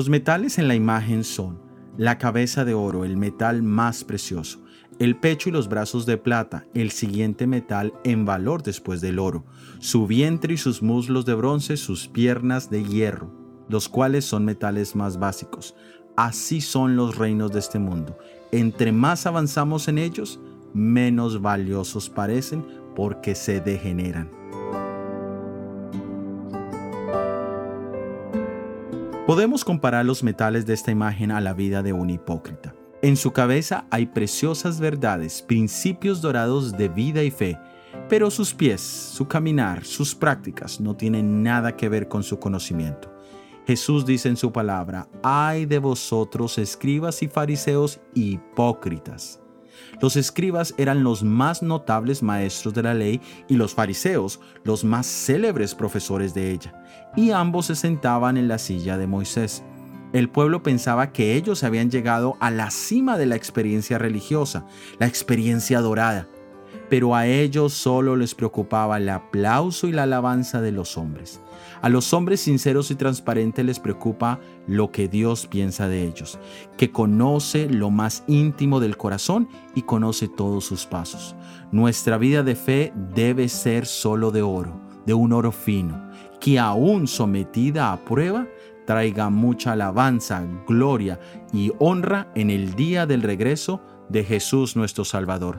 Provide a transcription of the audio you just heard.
Los metales en la imagen son la cabeza de oro, el metal más precioso, el pecho y los brazos de plata, el siguiente metal en valor después del oro, su vientre y sus muslos de bronce, sus piernas de hierro, los cuales son metales más básicos. Así son los reinos de este mundo. Entre más avanzamos en ellos, menos valiosos parecen porque se degeneran. Podemos comparar los metales de esta imagen a la vida de un hipócrita. En su cabeza hay preciosas verdades, principios dorados de vida y fe, pero sus pies, su caminar, sus prácticas no tienen nada que ver con su conocimiento. Jesús dice en su palabra, ay de vosotros escribas y fariseos hipócritas. Los escribas eran los más notables maestros de la ley y los fariseos los más célebres profesores de ella, y ambos se sentaban en la silla de Moisés. El pueblo pensaba que ellos habían llegado a la cima de la experiencia religiosa, la experiencia dorada, pero a ellos solo les preocupaba el aplauso y la alabanza de los hombres. A los hombres sinceros y transparentes les preocupa lo que Dios piensa de ellos, que conoce lo más íntimo del corazón y conoce todos sus pasos. Nuestra vida de fe debe ser solo de oro, de un oro fino, que aún sometida a prueba, traiga mucha alabanza, gloria y honra en el día del regreso de Jesús nuestro Salvador.